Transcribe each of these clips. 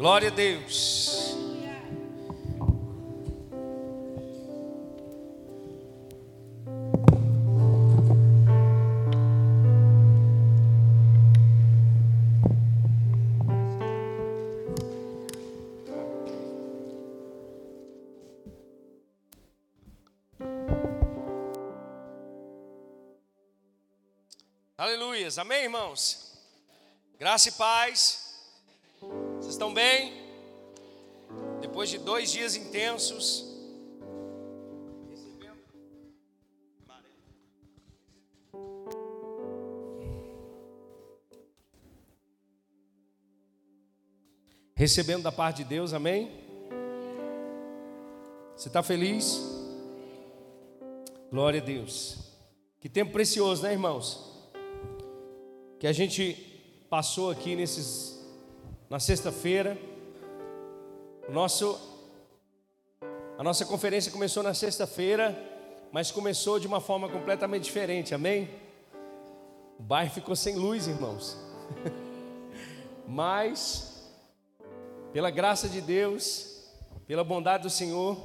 Glória a Deus. Aleluias, amém, irmãos? Graça e paz, estão bem? Depois de dois dias intensos, recebendo da parte de Deus, amém? Você está feliz? Glória a Deus. Que tempo precioso, né, irmãos? que a gente passou aqui nesses na sexta-feira. O nosso a nossa conferência começou na sexta-feira, mas começou de uma forma completamente diferente. Amém? O bairro ficou sem luz, irmãos. mas pela graça de Deus, pela bondade do Senhor,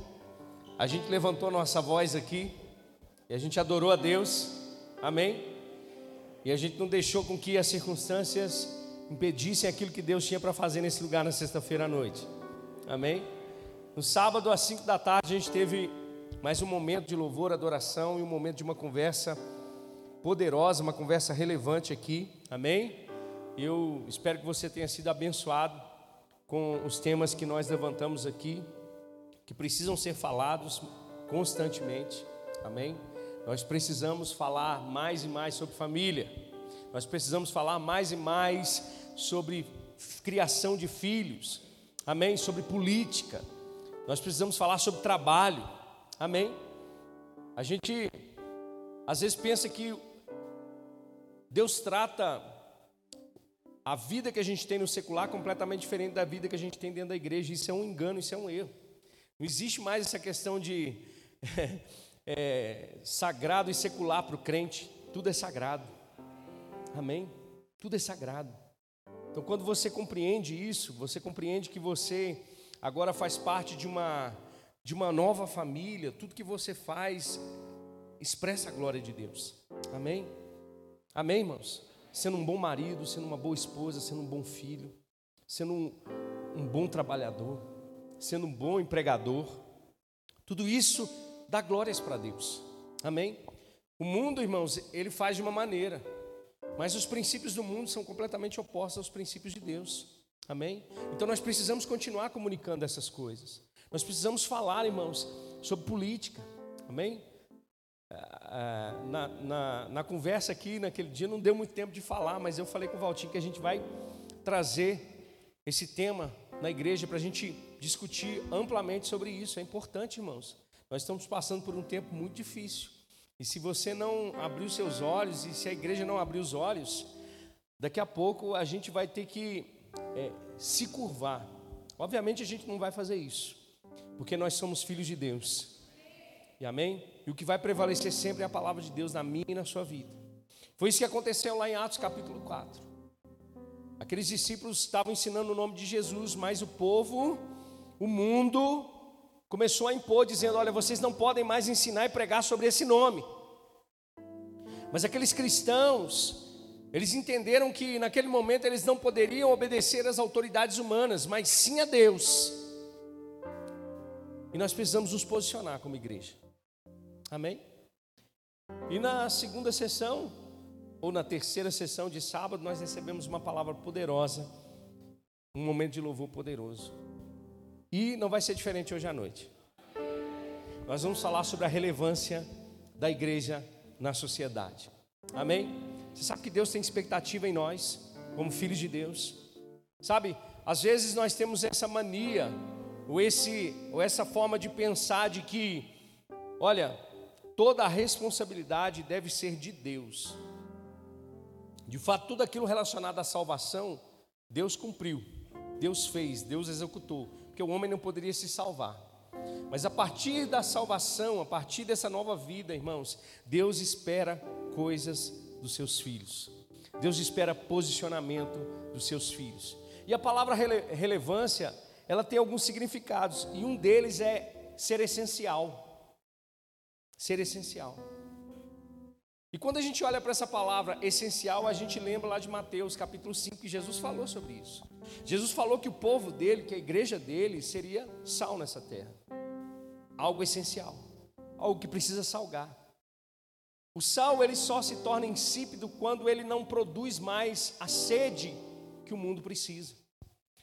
a gente levantou nossa voz aqui e a gente adorou a Deus. Amém? E a gente não deixou com que as circunstâncias impedissem aquilo que Deus tinha para fazer nesse lugar na sexta-feira à noite. Amém? No sábado, às 5 da tarde, a gente teve mais um momento de louvor, adoração e um momento de uma conversa poderosa, uma conversa relevante aqui. Amém? Eu espero que você tenha sido abençoado com os temas que nós levantamos aqui, que precisam ser falados constantemente. Amém? Nós precisamos falar mais e mais sobre família. Nós precisamos falar mais e mais sobre criação de filhos. Amém? Sobre política. Nós precisamos falar sobre trabalho. Amém? A gente às vezes pensa que Deus trata a vida que a gente tem no secular completamente diferente da vida que a gente tem dentro da igreja. Isso é um engano, isso é um erro. Não existe mais essa questão de é, sagrado e secular para o crente, tudo é sagrado. Amém? Tudo é sagrado. Então, quando você compreende isso, você compreende que você agora faz parte de uma de uma nova família, tudo que você faz expressa a glória de Deus. Amém? Amém, irmãos? Sendo um bom marido, sendo uma boa esposa, sendo um bom filho, sendo um, um bom trabalhador, sendo um bom empregador. Tudo isso dá glórias para Deus. Amém? O mundo, irmãos, ele faz de uma maneira, mas os princípios do mundo são completamente opostos aos princípios de Deus. Amém? Então nós precisamos continuar comunicando essas coisas. Nós precisamos falar, irmãos, sobre política. Amém? Ah, ah, na, na, na, conversa aqui, naquele dia, não deu muito tempo de falar, mas eu falei com o Valtinho que a gente vai trazer esse tema na igreja para a gente discutir amplamente sobre isso. É importante, irmãos. Nós estamos passando por um tempo muito difícil. E se você não abrir os seus olhos, e se a igreja não abrir os olhos, daqui a pouco a gente vai ter que é, se curvar. Obviamente a gente não vai fazer isso, porque nós somos filhos de Deus. E amém? E o que vai prevalecer sempre é a palavra de Deus na minha e na sua vida. Foi isso que aconteceu lá em Atos capítulo 4. Aqueles discípulos estavam ensinando o nome de Jesus, mas o povo, o mundo, começou a impor, dizendo: Olha, vocês não podem mais ensinar e pregar sobre esse nome. Mas aqueles cristãos, eles entenderam que naquele momento eles não poderiam obedecer às autoridades humanas, mas sim a Deus. E nós precisamos nos posicionar como igreja. Amém? E na segunda sessão, ou na terceira sessão de sábado, nós recebemos uma palavra poderosa, um momento de louvor poderoso. E não vai ser diferente hoje à noite. Nós vamos falar sobre a relevância da igreja na sociedade. Amém? Você sabe que Deus tem expectativa em nós, como filhos de Deus. Sabe, às vezes nós temos essa mania, ou, esse, ou essa forma de pensar de que, olha, toda a responsabilidade deve ser de Deus. De fato, tudo aquilo relacionado à salvação, Deus cumpriu, Deus fez, Deus executou porque o homem não poderia se salvar. Mas a partir da salvação, a partir dessa nova vida, irmãos, Deus espera coisas dos seus filhos. Deus espera posicionamento dos seus filhos. E a palavra rele relevância, ela tem alguns significados, e um deles é ser essencial. Ser essencial. E quando a gente olha para essa palavra essencial, a gente lembra lá de Mateus capítulo 5 que Jesus falou sobre isso. Jesus falou que o povo dele, que a igreja dele, seria sal nessa terra. Algo essencial, algo que precisa salgar. O sal ele só se torna insípido quando ele não produz mais a sede que o mundo precisa.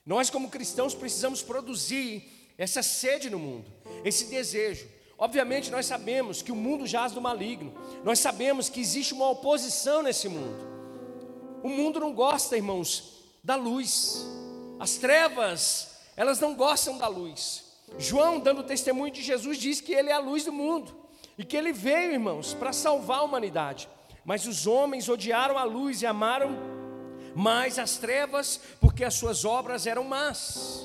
Nós como cristãos precisamos produzir essa sede no mundo, esse desejo. Obviamente, nós sabemos que o mundo jaz do maligno, nós sabemos que existe uma oposição nesse mundo. O mundo não gosta, irmãos, da luz, as trevas, elas não gostam da luz. João, dando testemunho de Jesus, diz que ele é a luz do mundo e que ele veio, irmãos, para salvar a humanidade. Mas os homens odiaram a luz e amaram mais as trevas, porque as suas obras eram más.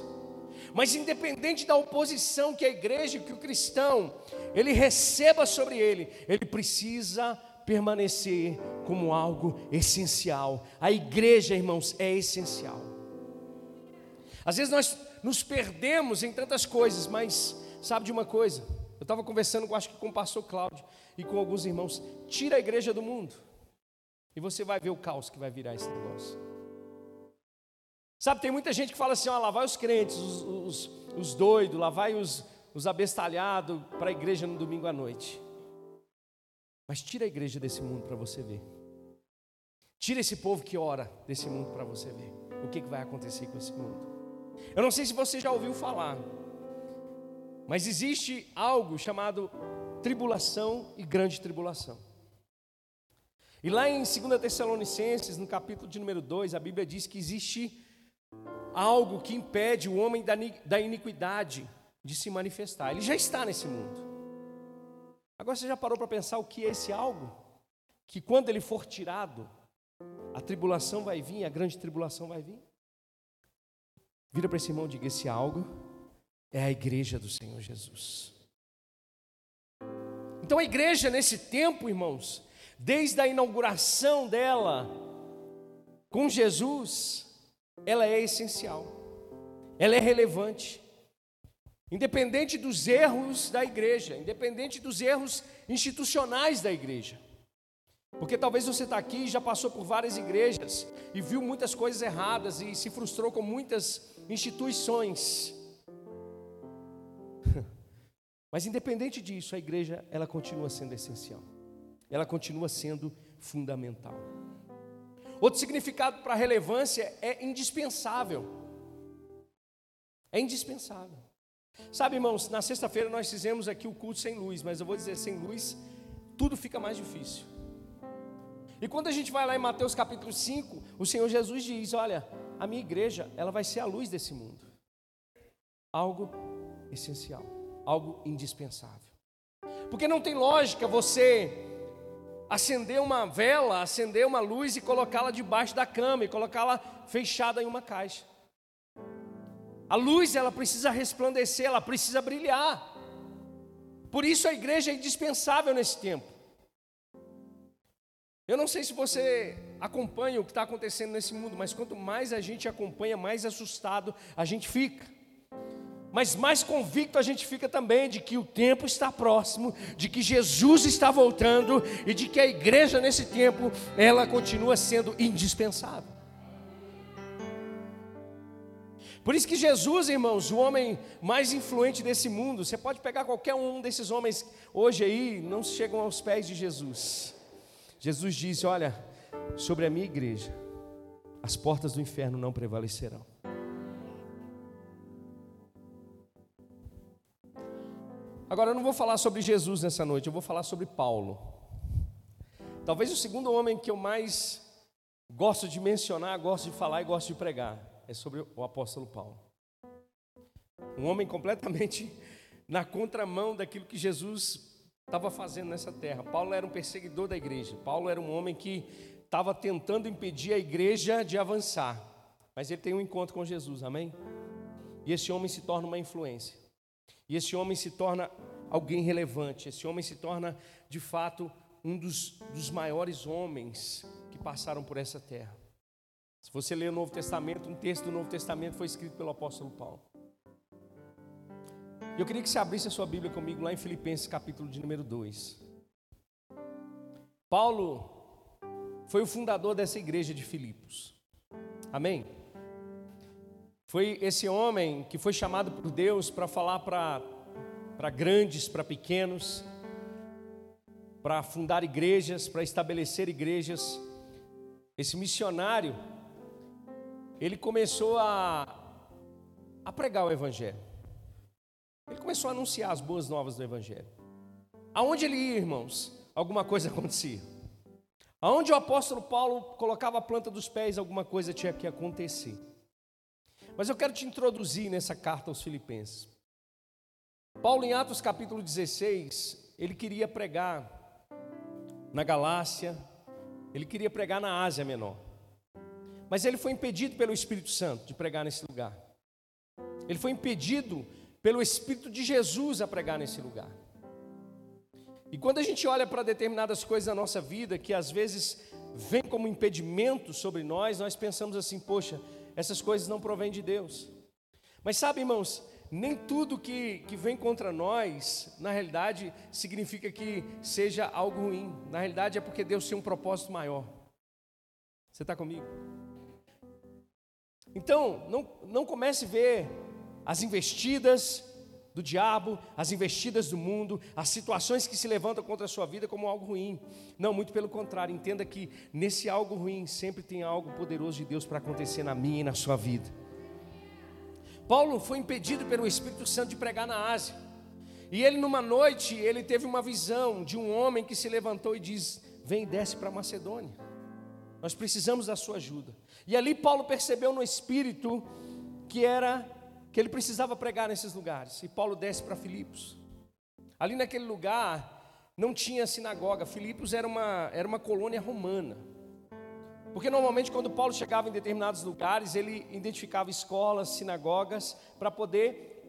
Mas independente da oposição que a igreja, que o cristão, ele receba sobre ele, ele precisa permanecer como algo essencial. A igreja, irmãos, é essencial. Às vezes nós nos perdemos em tantas coisas, mas sabe de uma coisa? Eu estava conversando, acho que com o pastor Cláudio e com alguns irmãos. Tira a igreja do mundo e você vai ver o caos que vai virar esse negócio. Sabe, tem muita gente que fala assim: ó, lá vai os crentes, os, os, os doidos, lá vai os, os abestalhados para a igreja no domingo à noite. Mas tira a igreja desse mundo para você ver. Tira esse povo que ora desse mundo para você ver. O que, que vai acontecer com esse mundo? Eu não sei se você já ouviu falar, mas existe algo chamado tribulação e grande tribulação. E lá em 2 Tessalonicenses, no capítulo de número 2, a Bíblia diz que existe algo que impede o homem da iniquidade de se manifestar. Ele já está nesse mundo. Agora você já parou para pensar o que é esse algo? Que quando ele for tirado, a tribulação vai vir, a grande tribulação vai vir. Vira para esse irmão e diga: esse algo é a igreja do Senhor Jesus. Então a igreja nesse tempo, irmãos, desde a inauguração dela com Jesus, ela é essencial, ela é relevante. Independente dos erros da igreja, independente dos erros institucionais da igreja. Porque talvez você está aqui e já passou por várias igrejas e viu muitas coisas erradas e se frustrou com muitas instituições. Mas independente disso, a igreja ela continua sendo essencial. Ela continua sendo fundamental. Outro significado para relevância é indispensável. É indispensável. Sabe, irmãos, na sexta-feira nós fizemos aqui o culto sem luz, mas eu vou dizer, sem luz, tudo fica mais difícil. E quando a gente vai lá em Mateus capítulo 5, o Senhor Jesus diz: Olha, a minha igreja, ela vai ser a luz desse mundo. Algo essencial, algo indispensável. Porque não tem lógica você acender uma vela, acender uma luz e colocá-la debaixo da cama e colocá-la fechada em uma caixa. A luz ela precisa resplandecer, ela precisa brilhar. Por isso a igreja é indispensável nesse tempo. Eu não sei se você acompanha o que está acontecendo nesse mundo, mas quanto mais a gente acompanha, mais assustado a gente fica mas mais convicto a gente fica também de que o tempo está próximo, de que Jesus está voltando e de que a igreja nesse tempo ela continua sendo indispensável. Por isso que Jesus, irmãos, o homem mais influente desse mundo, você pode pegar qualquer um desses homens hoje aí, não chegam aos pés de Jesus. Jesus disse: Olha, sobre a minha igreja, as portas do inferno não prevalecerão. Agora eu não vou falar sobre Jesus nessa noite, eu vou falar sobre Paulo. Talvez o segundo homem que eu mais gosto de mencionar, gosto de falar e gosto de pregar é sobre o apóstolo Paulo. Um homem completamente na contramão daquilo que Jesus estava fazendo nessa terra. Paulo era um perseguidor da igreja. Paulo era um homem que estava tentando impedir a igreja de avançar. Mas ele tem um encontro com Jesus, amém? E esse homem se torna uma influência. E esse homem se torna alguém relevante, esse homem se torna, de fato, um dos, dos maiores homens que passaram por essa terra. Se você ler o Novo Testamento, um texto do Novo Testamento foi escrito pelo apóstolo Paulo. Eu queria que você abrisse a sua Bíblia comigo lá em Filipenses, capítulo de número 2. Paulo foi o fundador dessa igreja de Filipos. Amém? Foi esse homem que foi chamado por Deus para falar para grandes, para pequenos, para fundar igrejas, para estabelecer igrejas. Esse missionário, ele começou a, a pregar o Evangelho. Ele começou a anunciar as boas novas do Evangelho. Aonde ele ia, irmãos, alguma coisa acontecia. Aonde o apóstolo Paulo colocava a planta dos pés, alguma coisa tinha que acontecer. Mas eu quero te introduzir nessa carta aos Filipenses. Paulo, em Atos capítulo 16, ele queria pregar na Galácia, ele queria pregar na Ásia Menor. Mas ele foi impedido pelo Espírito Santo de pregar nesse lugar. Ele foi impedido pelo Espírito de Jesus a pregar nesse lugar. E quando a gente olha para determinadas coisas na nossa vida que às vezes vem como impedimento sobre nós, nós pensamos assim: poxa, essas coisas não provêm de Deus. Mas sabe, irmãos, nem tudo que, que vem contra nós, na realidade, significa que seja algo ruim. Na realidade, é porque Deus tem um propósito maior. Você está comigo? Então, não, não comece a ver as investidas do diabo, as investidas do mundo, as situações que se levantam contra a sua vida como algo ruim. Não, muito pelo contrário, entenda que nesse algo ruim sempre tem algo poderoso de Deus para acontecer na minha e na sua vida. Paulo foi impedido pelo Espírito Santo de pregar na Ásia. E ele numa noite, ele teve uma visão de um homem que se levantou e diz: "Vem, desce para Macedônia. Nós precisamos da sua ajuda". E ali Paulo percebeu no espírito que era que ele precisava pregar nesses lugares. E Paulo desce para Filipos. Ali naquele lugar não tinha sinagoga. Filipos era uma, era uma colônia romana. Porque normalmente quando Paulo chegava em determinados lugares, ele identificava escolas, sinagogas, para poder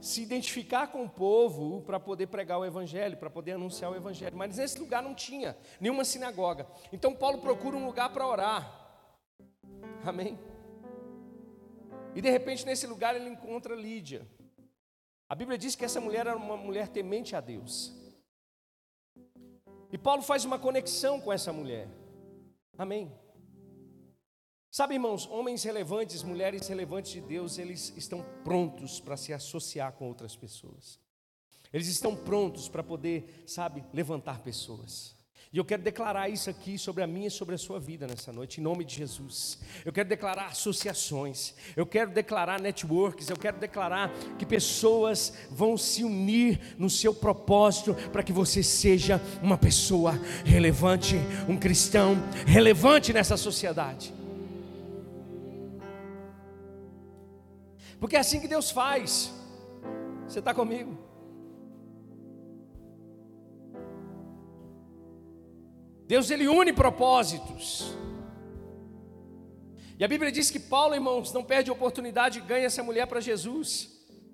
se identificar com o povo, para poder pregar o evangelho, para poder anunciar o evangelho. Mas nesse lugar não tinha nenhuma sinagoga. Então Paulo procura um lugar para orar. Amém? E de repente nesse lugar ele encontra Lídia. A Bíblia diz que essa mulher era uma mulher temente a Deus. E Paulo faz uma conexão com essa mulher. Amém. Sabe, irmãos, homens relevantes, mulheres relevantes de Deus, eles estão prontos para se associar com outras pessoas. Eles estão prontos para poder, sabe, levantar pessoas. E eu quero declarar isso aqui sobre a minha e sobre a sua vida nessa noite, em nome de Jesus. Eu quero declarar associações, eu quero declarar networks, eu quero declarar que pessoas vão se unir no seu propósito para que você seja uma pessoa relevante, um cristão relevante nessa sociedade. Porque é assim que Deus faz. Você está comigo? Deus ele une propósitos. E a Bíblia diz que Paulo, irmãos, não perde a oportunidade e ganha essa mulher para Jesus.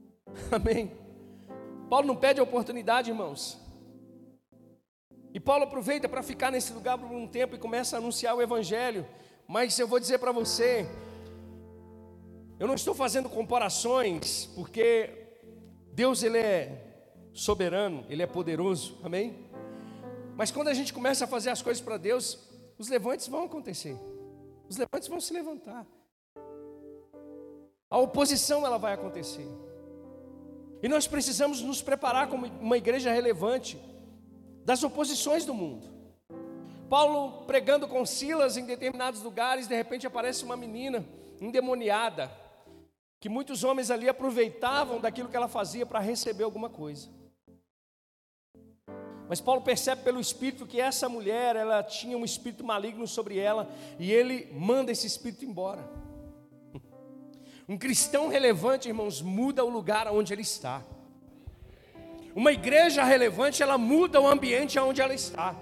Amém. Paulo não perde a oportunidade, irmãos. E Paulo aproveita para ficar nesse lugar por um tempo e começa a anunciar o Evangelho. Mas eu vou dizer para você, eu não estou fazendo comparações, porque Deus ele é soberano, ele é poderoso, amém? Mas quando a gente começa a fazer as coisas para Deus, os levantes vão acontecer. Os levantes vão se levantar. A oposição ela vai acontecer. E nós precisamos nos preparar como uma igreja relevante das oposições do mundo. Paulo pregando com Silas em determinados lugares, de repente aparece uma menina endemoniada, que muitos homens ali aproveitavam daquilo que ela fazia para receber alguma coisa. Mas Paulo percebe pelo espírito que essa mulher, ela tinha um espírito maligno sobre ela, e ele manda esse espírito embora. Um cristão relevante, irmãos, muda o lugar onde ele está. Uma igreja relevante, ela muda o ambiente onde ela está.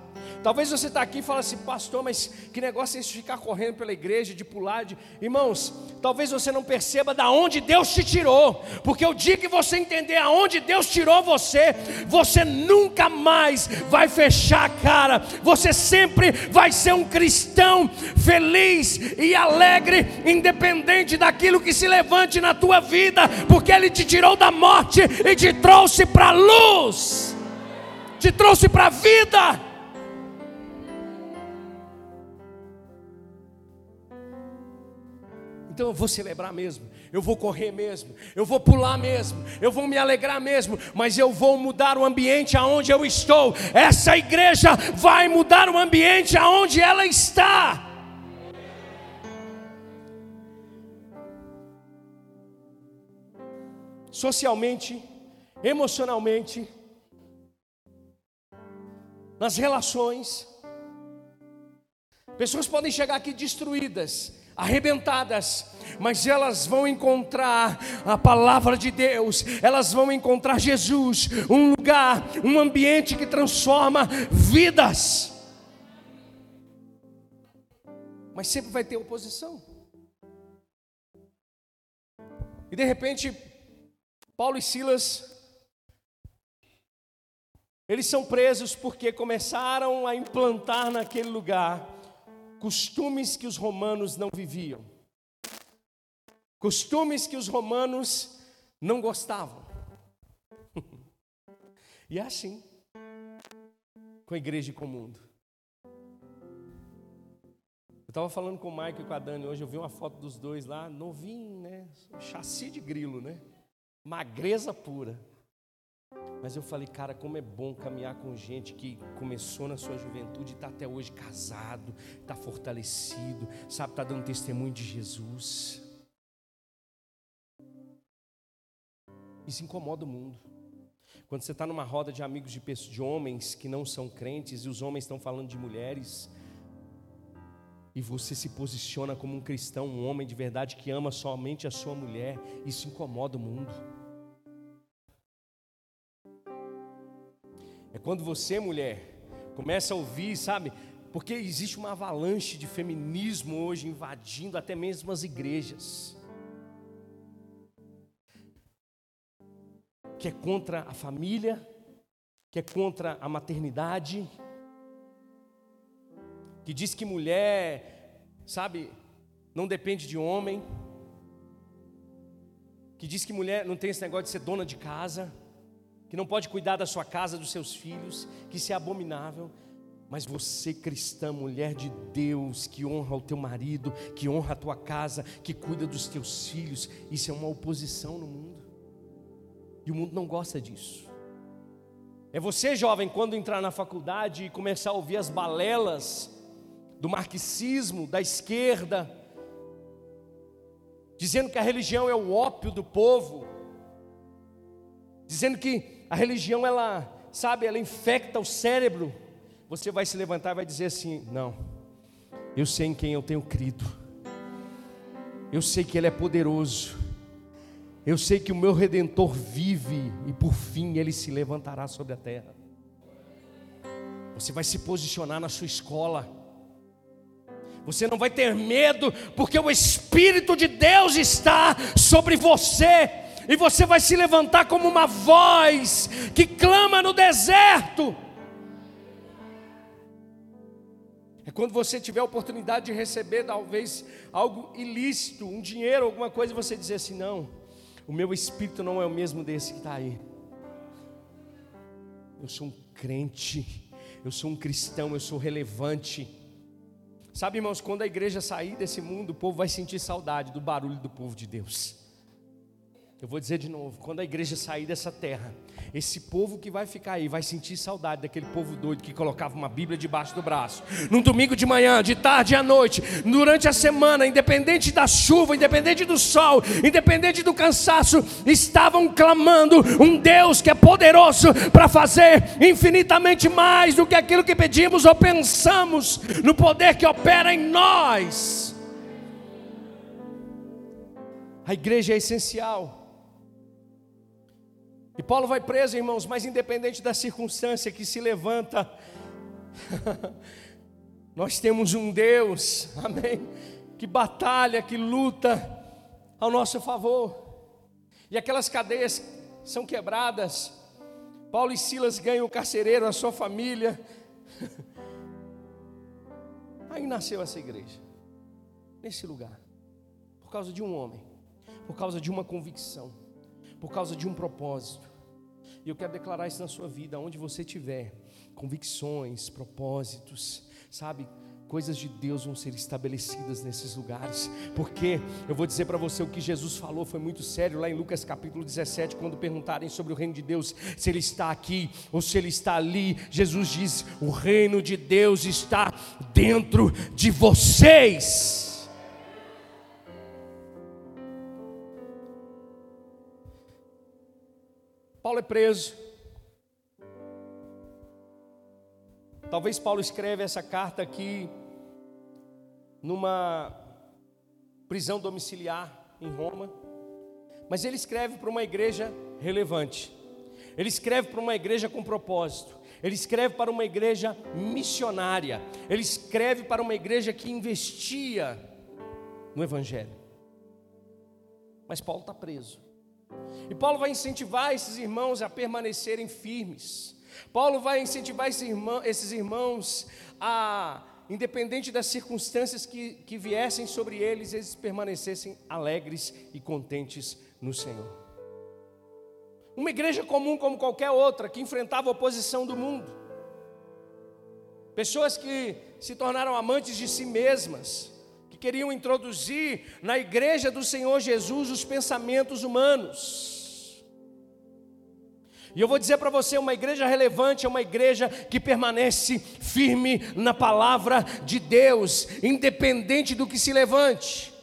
Talvez você está aqui e fala assim, pastor, mas que negócio é esse de ficar correndo pela igreja, de pular, de... Irmãos, talvez você não perceba da onde Deus te tirou, porque o dia que você entender aonde Deus tirou você, você nunca mais vai fechar a cara, você sempre vai ser um cristão feliz e alegre, independente daquilo que se levante na tua vida, porque Ele te tirou da morte e te trouxe para a luz, te trouxe para a vida. Então eu vou celebrar mesmo, eu vou correr mesmo, eu vou pular mesmo, eu vou me alegrar mesmo, mas eu vou mudar o ambiente aonde eu estou. Essa igreja vai mudar o ambiente aonde ela está. Socialmente, emocionalmente, nas relações, pessoas podem chegar aqui destruídas, arrebentadas, mas elas vão encontrar a palavra de Deus, elas vão encontrar Jesus, um lugar, um ambiente que transforma vidas. Mas sempre vai ter oposição. E de repente, Paulo e Silas, eles são presos porque começaram a implantar naquele lugar costumes que os romanos não viviam, costumes que os romanos não gostavam. e é assim com a igreja e com o mundo. Eu estava falando com o Mike e com a Dani hoje, eu vi uma foto dos dois lá, novinho, né? Chassi de grilo, né? Magreza pura. Mas eu falei, cara, como é bom caminhar com gente que começou na sua juventude e está até hoje casado, está fortalecido, sabe, está dando testemunho de Jesus. Isso incomoda o mundo. Quando você está numa roda de amigos de, pessoas, de homens que não são crentes e os homens estão falando de mulheres, e você se posiciona como um cristão, um homem de verdade que ama somente a sua mulher, isso incomoda o mundo. É quando você, mulher, começa a ouvir, sabe? Porque existe uma avalanche de feminismo hoje invadindo até mesmo as igrejas. Que é contra a família, que é contra a maternidade, que diz que mulher, sabe, não depende de homem, que diz que mulher não tem esse negócio de ser dona de casa que não pode cuidar da sua casa, dos seus filhos, que isso é abominável. Mas você, cristã, mulher de Deus, que honra o teu marido, que honra a tua casa, que cuida dos teus filhos, isso é uma oposição no mundo. E o mundo não gosta disso. É você, jovem, quando entrar na faculdade e começar a ouvir as balelas do marxismo, da esquerda, dizendo que a religião é o ópio do povo, dizendo que a religião, ela, sabe, ela infecta o cérebro. Você vai se levantar e vai dizer assim: Não, eu sei em quem eu tenho crido, eu sei que Ele é poderoso, eu sei que o meu redentor vive e por fim Ele se levantará sobre a terra. Você vai se posicionar na sua escola. Você não vai ter medo, porque o Espírito de Deus está sobre você e você vai se levantar como uma voz que clama no deserto. É quando você tiver a oportunidade de receber talvez algo ilícito, um dinheiro, alguma coisa, e você dizer assim: não, o meu espírito não é o mesmo desse que está aí. Eu sou um crente, eu sou um cristão, eu sou relevante. Sabe, irmãos, quando a igreja sair desse mundo, o povo vai sentir saudade do barulho do povo de Deus. Eu vou dizer de novo: quando a igreja sair dessa terra, esse povo que vai ficar aí vai sentir saudade daquele povo doido que colocava uma Bíblia debaixo do braço. Num domingo de manhã, de tarde à noite, durante a semana, independente da chuva, independente do sol, independente do cansaço, estavam clamando um Deus que é poderoso para fazer infinitamente mais do que aquilo que pedimos ou pensamos, no poder que opera em nós. A igreja é essencial. E Paulo vai preso, irmãos, mas independente da circunstância que se levanta, Nós temos um Deus, amém, que batalha, que luta ao nosso favor. E aquelas cadeias são quebradas. Paulo e Silas ganham o carcereiro, a sua família. Aí nasceu essa igreja, nesse lugar, por causa de um homem, por causa de uma convicção, por causa de um propósito. E eu quero declarar isso na sua vida, onde você estiver, convicções, propósitos, sabe? Coisas de Deus vão ser estabelecidas nesses lugares, porque eu vou dizer para você o que Jesus falou foi muito sério lá em Lucas capítulo 17, quando perguntarem sobre o reino de Deus, se ele está aqui ou se ele está ali. Jesus diz: O reino de Deus está dentro de vocês. Paulo é preso. Talvez Paulo escreve essa carta aqui numa prisão domiciliar em Roma, mas ele escreve para uma igreja relevante. Ele escreve para uma igreja com propósito. Ele escreve para uma igreja missionária. Ele escreve para uma igreja que investia no evangelho. Mas Paulo está preso. E Paulo vai incentivar esses irmãos a permanecerem firmes. Paulo vai incentivar esses irmãos a, independente das circunstâncias que, que viessem sobre eles, eles permanecessem alegres e contentes no Senhor. Uma igreja comum como qualquer outra, que enfrentava a oposição do mundo. Pessoas que se tornaram amantes de si mesmas, que queriam introduzir na igreja do Senhor Jesus os pensamentos humanos. E eu vou dizer para você: uma igreja relevante é uma igreja que permanece firme na palavra de Deus, independente do que se levante.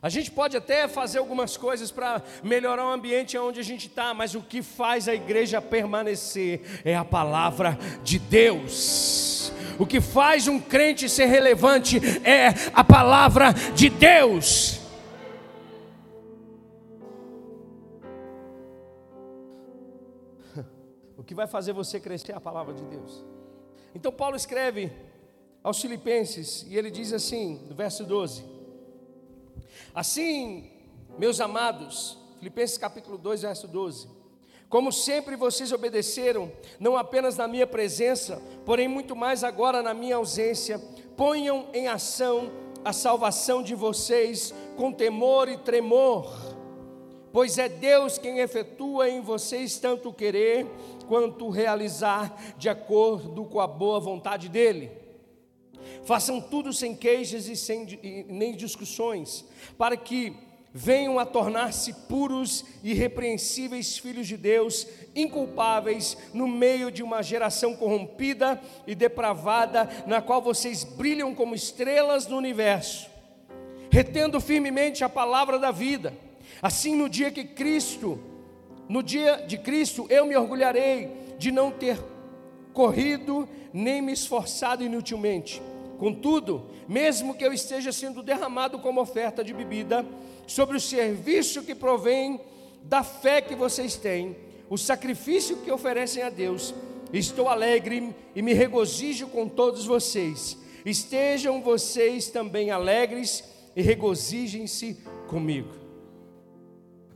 A gente pode até fazer algumas coisas para melhorar o ambiente onde a gente está, mas o que faz a igreja permanecer é a palavra de Deus. O que faz um crente ser relevante é a palavra de Deus. Que vai fazer você crescer é a palavra de Deus. Então Paulo escreve aos Filipenses e ele diz assim, no verso 12: Assim, meus amados, Filipenses capítulo 2, verso 12. Como sempre vocês obedeceram, não apenas na minha presença, porém muito mais agora na minha ausência, ponham em ação a salvação de vocês com temor e tremor, pois é Deus quem efetua em vocês tanto querer quanto realizar de acordo com a boa vontade dEle. Façam tudo sem queixas e sem e nem discussões, para que venham a tornar-se puros e irrepreensíveis filhos de Deus, inculpáveis no meio de uma geração corrompida e depravada, na qual vocês brilham como estrelas no universo, retendo firmemente a palavra da vida. Assim, no dia que Cristo, no dia de Cristo, eu me orgulharei de não ter corrido nem me esforçado inutilmente Contudo, mesmo que eu esteja sendo derramado como oferta de bebida, sobre o serviço que provém da fé que vocês têm, o sacrifício que oferecem a Deus, estou alegre e me regozijo com todos vocês. Estejam vocês também alegres e regozijem-se comigo.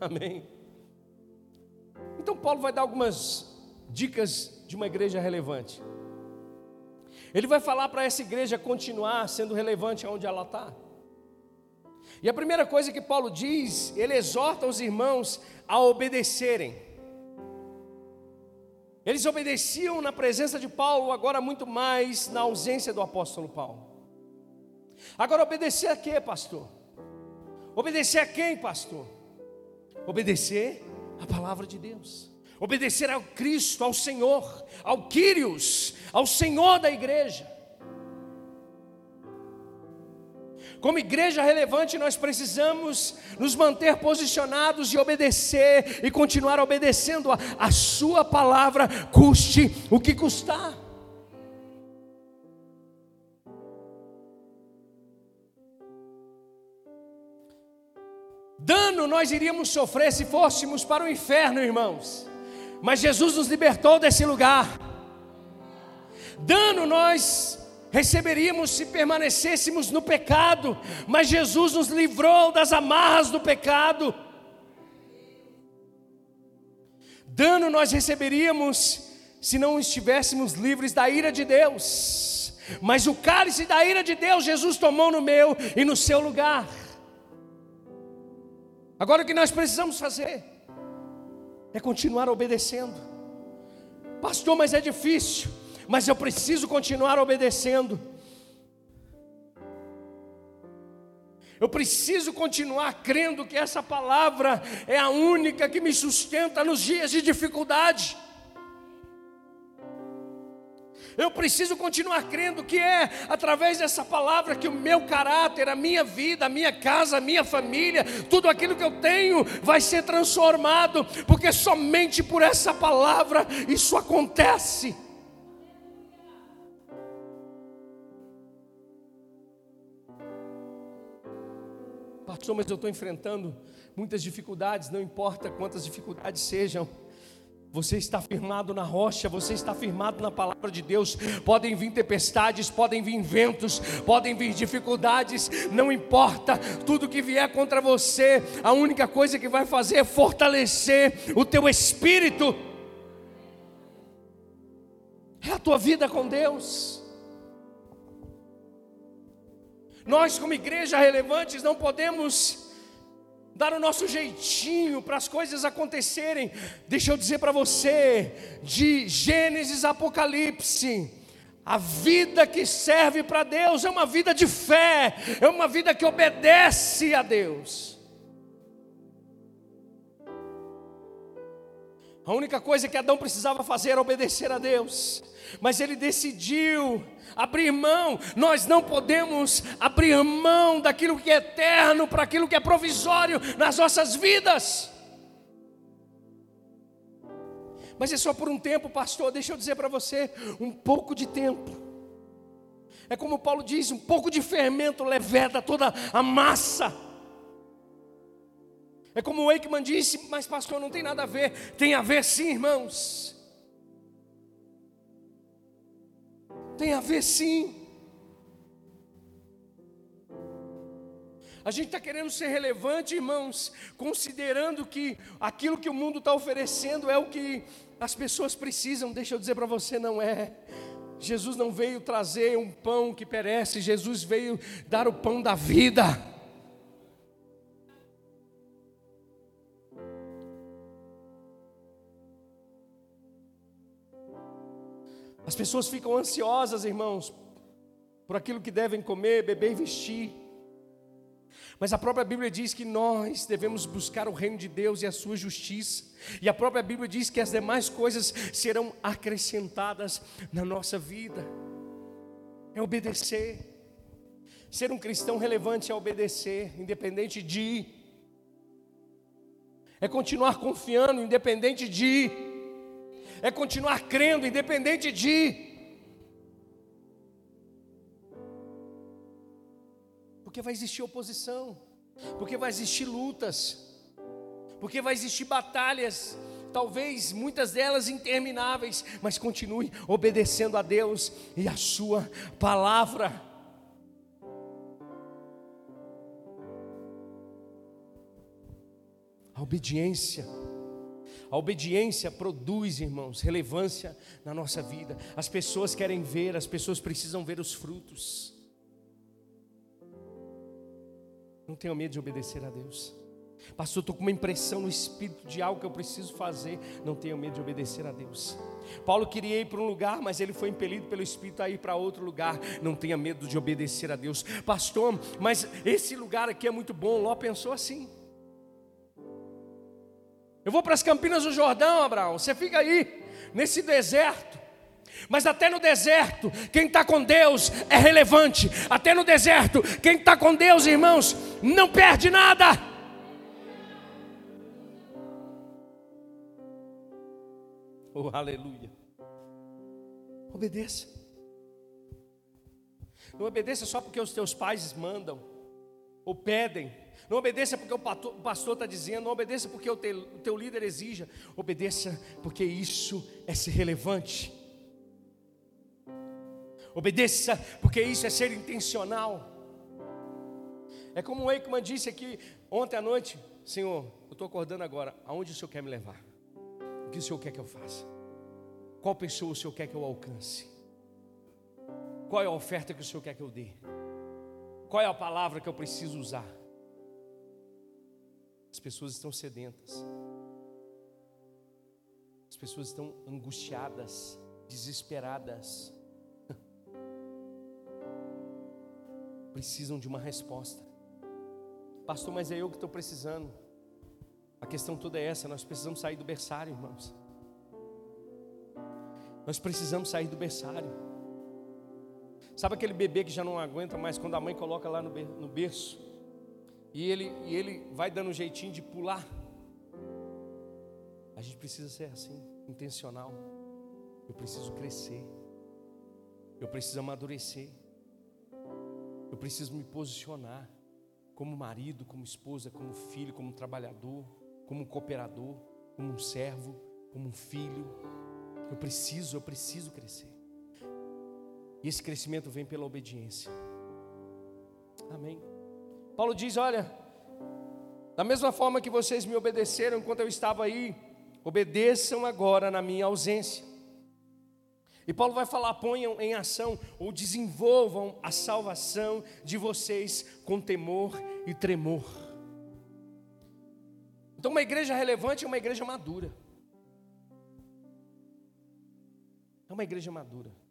Amém. Então, Paulo vai dar algumas dicas de uma igreja relevante. Ele vai falar para essa igreja continuar sendo relevante onde ela está. E a primeira coisa que Paulo diz, ele exorta os irmãos a obedecerem. Eles obedeciam na presença de Paulo, agora muito mais na ausência do apóstolo Paulo. Agora, obedecer a quê, pastor? Obedecer a quem, pastor? Obedecer a palavra de Deus obedecer ao Cristo, ao Senhor, ao Quírios, ao Senhor da igreja. Como igreja relevante, nós precisamos nos manter posicionados e obedecer e continuar obedecendo a, a Sua palavra, custe o que custar. Dano nós iríamos sofrer se fôssemos para o inferno, irmãos Mas Jesus nos libertou desse lugar. Dano nós receberíamos se permanecêssemos no pecado, mas Jesus nos livrou das amarras do pecado. Dano nós receberíamos se não estivéssemos livres da ira de Deus. Mas o cálice da ira de Deus, Jesus tomou no meu e no seu lugar. Agora o que nós precisamos fazer é continuar obedecendo. Pastor, mas é difícil, mas eu preciso continuar obedecendo. Eu preciso continuar crendo que essa palavra é a única que me sustenta nos dias de dificuldade. Eu preciso continuar crendo que é através dessa palavra que o meu caráter, a minha vida, a minha casa, a minha família, tudo aquilo que eu tenho vai ser transformado, porque somente por essa palavra isso acontece. Pastor, mas eu estou enfrentando muitas dificuldades, não importa quantas dificuldades sejam. Você está firmado na rocha, você está firmado na palavra de Deus. Podem vir tempestades, podem vir ventos, podem vir dificuldades, não importa, tudo que vier contra você, a única coisa que vai fazer é fortalecer o teu espírito, é a tua vida com Deus. Nós, como igreja relevantes, não podemos dar o nosso jeitinho para as coisas acontecerem. Deixa eu dizer para você, de Gênesis a Apocalipse, a vida que serve para Deus é uma vida de fé, é uma vida que obedece a Deus. A única coisa que Adão precisava fazer era obedecer a Deus, mas ele decidiu abrir mão, nós não podemos abrir mão daquilo que é eterno para aquilo que é provisório nas nossas vidas. Mas é só por um tempo, pastor, deixa eu dizer para você, um pouco de tempo. É como Paulo diz, um pouco de fermento leveda toda a massa. É como o Eichmann disse, mas pastor, não tem nada a ver. Tem a ver sim, irmãos. Tem a ver sim. A gente está querendo ser relevante, irmãos, considerando que aquilo que o mundo está oferecendo é o que as pessoas precisam. Deixa eu dizer para você, não é. Jesus não veio trazer um pão que perece, Jesus veio dar o pão da vida. As pessoas ficam ansiosas, irmãos, por aquilo que devem comer, beber e vestir. Mas a própria Bíblia diz que nós devemos buscar o reino de Deus e a sua justiça. E a própria Bíblia diz que as demais coisas serão acrescentadas na nossa vida. É obedecer. Ser um cristão relevante é obedecer, independente de. É continuar confiando, independente de é continuar crendo, independente de. Porque vai existir oposição, porque vai existir lutas, porque vai existir batalhas, talvez muitas delas intermináveis, mas continue obedecendo a Deus e a Sua palavra. A obediência a obediência produz, irmãos, relevância na nossa vida. As pessoas querem ver, as pessoas precisam ver os frutos. Não tenho medo de obedecer a Deus. Pastor, estou com uma impressão no espírito de algo que eu preciso fazer. Não tenho medo de obedecer a Deus. Paulo queria ir para um lugar, mas ele foi impelido pelo Espírito a ir para outro lugar. Não tenha medo de obedecer a Deus. Pastor, mas esse lugar aqui é muito bom. Ló pensou assim. Eu vou para as Campinas do Jordão, Abraão. Você fica aí, nesse deserto. Mas até no deserto, quem está com Deus é relevante. Até no deserto, quem está com Deus, irmãos, não perde nada. Oh, aleluia. Obedeça. Não obedeça só porque os teus pais mandam. Ou pedem. Não obedeça porque o pastor está dizendo, não obedeça porque o teu, o teu líder exija, obedeça porque isso é ser relevante. Obedeça porque isso é ser intencional. É como o Eichmann disse aqui ontem à noite: Senhor, eu estou acordando agora, aonde o Senhor quer me levar? O que o Senhor quer que eu faça? Qual pessoa o Senhor quer que eu alcance? Qual é a oferta que o Senhor quer que eu dê? Qual é a palavra que eu preciso usar? As pessoas estão sedentas. As pessoas estão angustiadas, desesperadas. Precisam de uma resposta. Pastor, mas é eu que estou precisando. A questão toda é essa: nós precisamos sair do berçário, irmãos. Nós precisamos sair do berçário. Sabe aquele bebê que já não aguenta mais quando a mãe coloca lá no berço e ele, e ele vai dando um jeitinho de pular? A gente precisa ser assim, intencional. Eu preciso crescer. Eu preciso amadurecer. Eu preciso me posicionar como marido, como esposa, como filho, como trabalhador, como cooperador, como um servo, como um filho. Eu preciso, eu preciso crescer. E esse crescimento vem pela obediência. Amém. Paulo diz: Olha, da mesma forma que vocês me obedeceram enquanto eu estava aí, obedeçam agora na minha ausência. E Paulo vai falar: ponham em ação ou desenvolvam a salvação de vocês com temor e tremor. Então, uma igreja relevante é uma igreja madura. É uma igreja madura.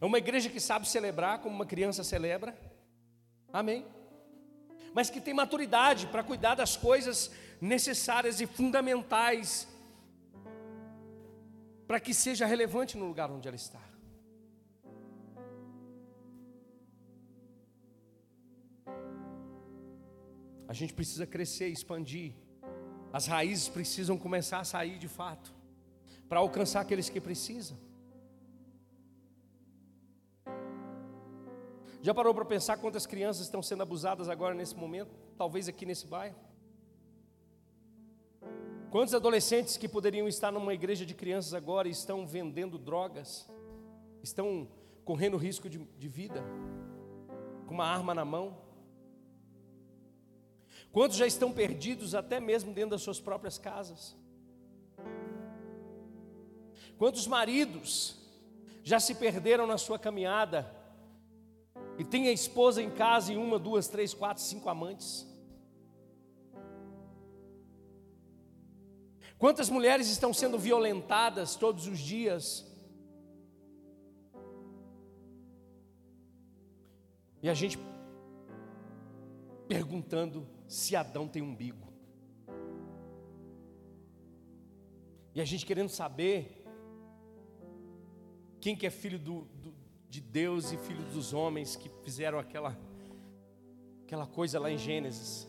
É uma igreja que sabe celebrar como uma criança celebra. Amém. Mas que tem maturidade para cuidar das coisas necessárias e fundamentais para que seja relevante no lugar onde ela está. A gente precisa crescer, expandir. As raízes precisam começar a sair de fato, para alcançar aqueles que precisam. Já parou para pensar quantas crianças estão sendo abusadas agora nesse momento? Talvez aqui nesse bairro. Quantos adolescentes que poderiam estar numa igreja de crianças agora estão vendendo drogas, estão correndo risco de, de vida, com uma arma na mão? Quantos já estão perdidos até mesmo dentro das suas próprias casas? Quantos maridos já se perderam na sua caminhada e têm a esposa em casa e uma, duas, três, quatro, cinco amantes? Quantas mulheres estão sendo violentadas todos os dias? E a gente perguntando se Adão tem umbigo. E a gente querendo saber quem que é filho do, de Deus e filho dos homens que fizeram aquela, aquela coisa lá em Gênesis.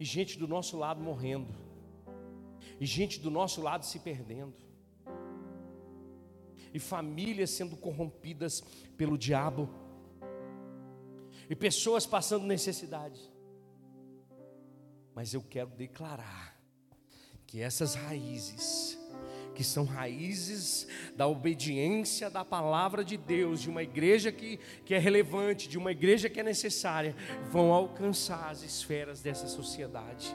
E gente do nosso lado morrendo e gente do nosso lado se perdendo, e famílias sendo corrompidas pelo diabo, e pessoas passando necessidade. Mas eu quero declarar que essas raízes, que são raízes da obediência da palavra de Deus, de uma igreja que, que é relevante, de uma igreja que é necessária, vão alcançar as esferas dessa sociedade.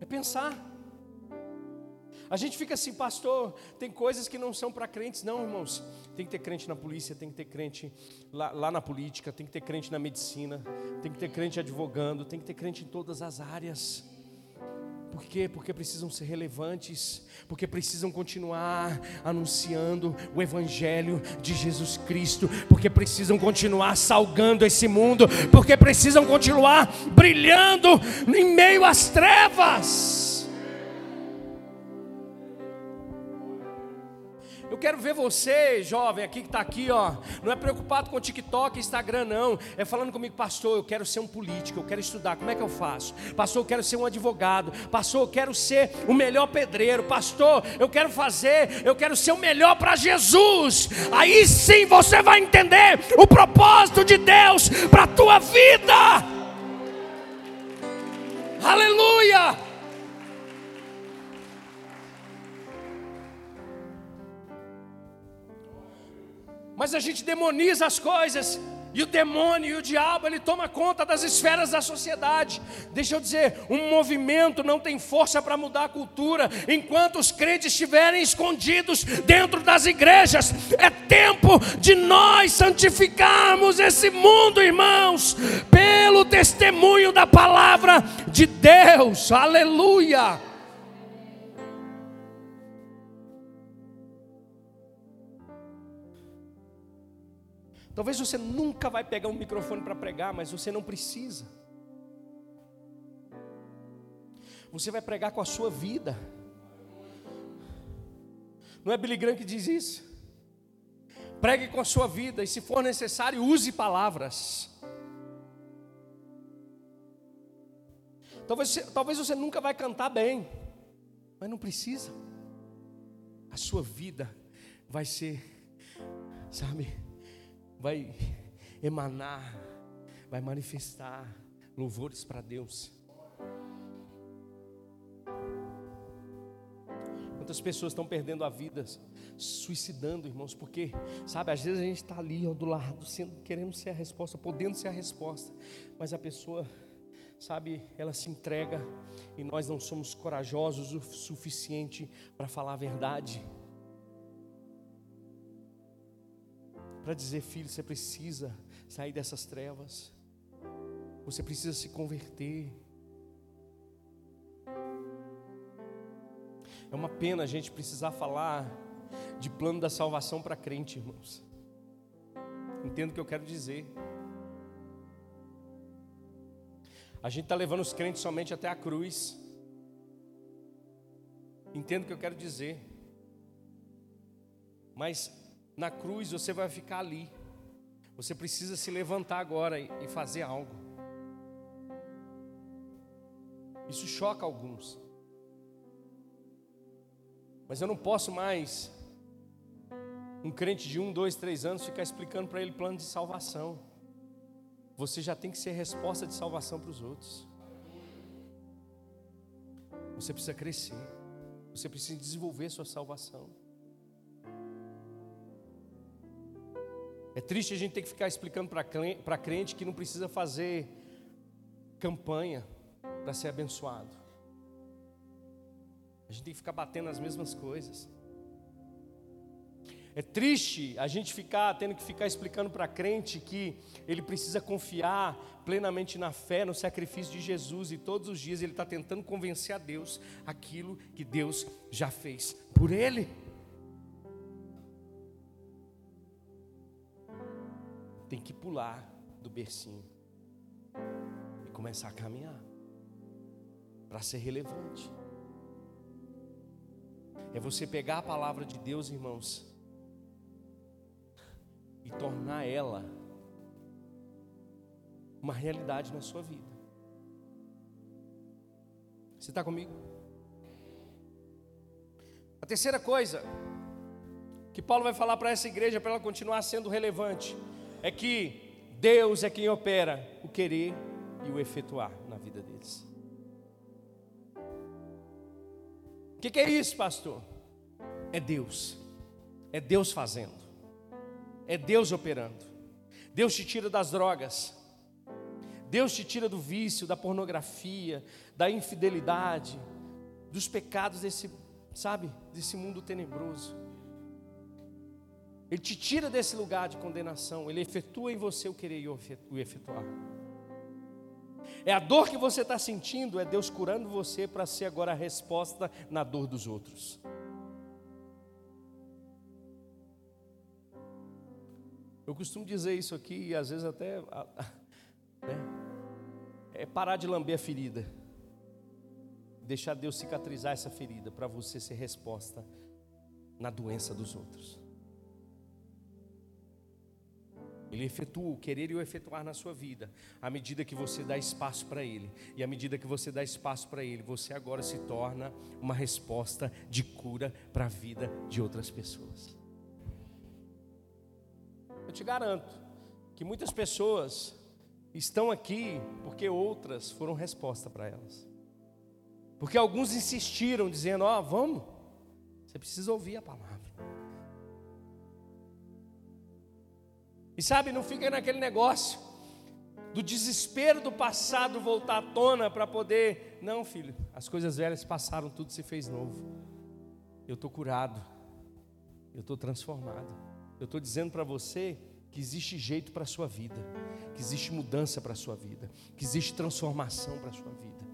É pensar. A gente fica assim, pastor, tem coisas que não são para crentes, não, irmãos. Tem que ter crente na polícia, tem que ter crente lá, lá, na política, tem que ter crente na medicina, tem que ter crente advogando, tem que ter crente em todas as áreas. Por quê? Porque precisam ser relevantes, porque precisam continuar anunciando o Evangelho de Jesus Cristo, porque precisam continuar salgando esse mundo, porque precisam continuar brilhando em meio às trevas. Quero ver você, jovem, aqui que está aqui, ó. Não é preocupado com TikTok, Instagram, não. É falando comigo, pastor, eu quero ser um político, eu quero estudar. Como é que eu faço? Pastor, eu quero ser um advogado. Pastor, eu quero ser o melhor pedreiro. Pastor, eu quero fazer, eu quero ser o melhor para Jesus. Aí sim você vai entender o propósito de Deus para a tua vida. Aleluia! Mas a gente demoniza as coisas e o demônio e o diabo, ele toma conta das esferas da sociedade. Deixa eu dizer, um movimento não tem força para mudar a cultura enquanto os crentes estiverem escondidos dentro das igrejas. É tempo de nós santificarmos esse mundo, irmãos, pelo testemunho da palavra de Deus. Aleluia! Talvez você nunca vai pegar um microfone para pregar, mas você não precisa. Você vai pregar com a sua vida. Não é Billy Graham que diz isso? Pregue com a sua vida e, se for necessário, use palavras. Talvez você, talvez você nunca vai cantar bem, mas não precisa. A sua vida vai ser, sabe, vai emanar, vai manifestar louvores para Deus. Quantas pessoas estão perdendo a vida, suicidando, irmãos, porque, sabe, às vezes a gente está ali do lado, sendo, querendo ser a resposta, podendo ser a resposta, mas a pessoa, sabe, ela se entrega e nós não somos corajosos o suficiente para falar a verdade. Para dizer: filho, você precisa sair dessas trevas, você precisa se converter. É uma pena a gente precisar falar de plano da salvação para crente, irmãos. Entendo o que eu quero dizer. A gente está levando os crentes somente até a cruz. Entendo o que eu quero dizer. Mas na cruz você vai ficar ali. Você precisa se levantar agora e fazer algo. Isso choca alguns. Mas eu não posso mais, um crente de um, dois, três anos, ficar explicando para ele plano de salvação. Você já tem que ser resposta de salvação para os outros. Você precisa crescer. Você precisa desenvolver sua salvação. É triste a gente ter que ficar explicando para crente que não precisa fazer campanha para ser abençoado. A gente tem que ficar batendo as mesmas coisas. É triste a gente ficar tendo que ficar explicando para crente que ele precisa confiar plenamente na fé, no sacrifício de Jesus e todos os dias ele está tentando convencer a Deus aquilo que Deus já fez por ele. Tem que pular do bercinho e começar a caminhar para ser relevante. É você pegar a palavra de Deus, irmãos, e tornar ela uma realidade na sua vida. Você está comigo? A terceira coisa que Paulo vai falar para essa igreja, para ela continuar sendo relevante, é que Deus é quem opera o querer e o efetuar na vida deles. O que, que é isso, pastor? É Deus, é Deus fazendo, é Deus operando. Deus te tira das drogas, Deus te tira do vício, da pornografia, da infidelidade, dos pecados desse, sabe, desse mundo tenebroso. Ele te tira desse lugar de condenação, ele efetua em você o querer e o efetuar. É a dor que você está sentindo, é Deus curando você para ser agora a resposta na dor dos outros. Eu costumo dizer isso aqui e às vezes até né, é parar de lamber a ferida, deixar Deus cicatrizar essa ferida para você ser resposta na doença dos outros. Ele efetua o querer e o efetuar na sua vida, à medida que você dá espaço para Ele. E à medida que você dá espaço para Ele, você agora se torna uma resposta de cura para a vida de outras pessoas. Eu te garanto que muitas pessoas estão aqui porque outras foram resposta para elas. Porque alguns insistiram, dizendo: Ó, oh, vamos, você precisa ouvir a palavra. E sabe, não fica naquele negócio do desespero do passado voltar à tona para poder. Não, filho, as coisas velhas passaram, tudo se fez novo. Eu estou curado, eu estou transformado. Eu estou dizendo para você que existe jeito para a sua vida, que existe mudança para a sua vida, que existe transformação para a sua vida.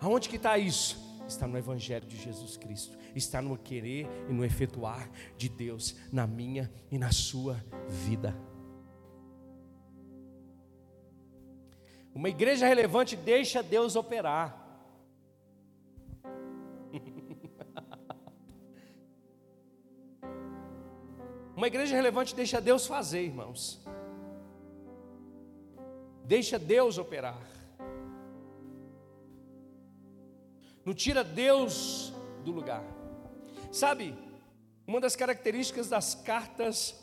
Aonde que está isso? Está no Evangelho de Jesus Cristo, está no querer e no efetuar de Deus na minha e na sua vida. Uma igreja relevante deixa Deus operar. Uma igreja relevante deixa Deus fazer, irmãos. Deixa Deus operar. Não tira Deus do lugar. Sabe, uma das características das cartas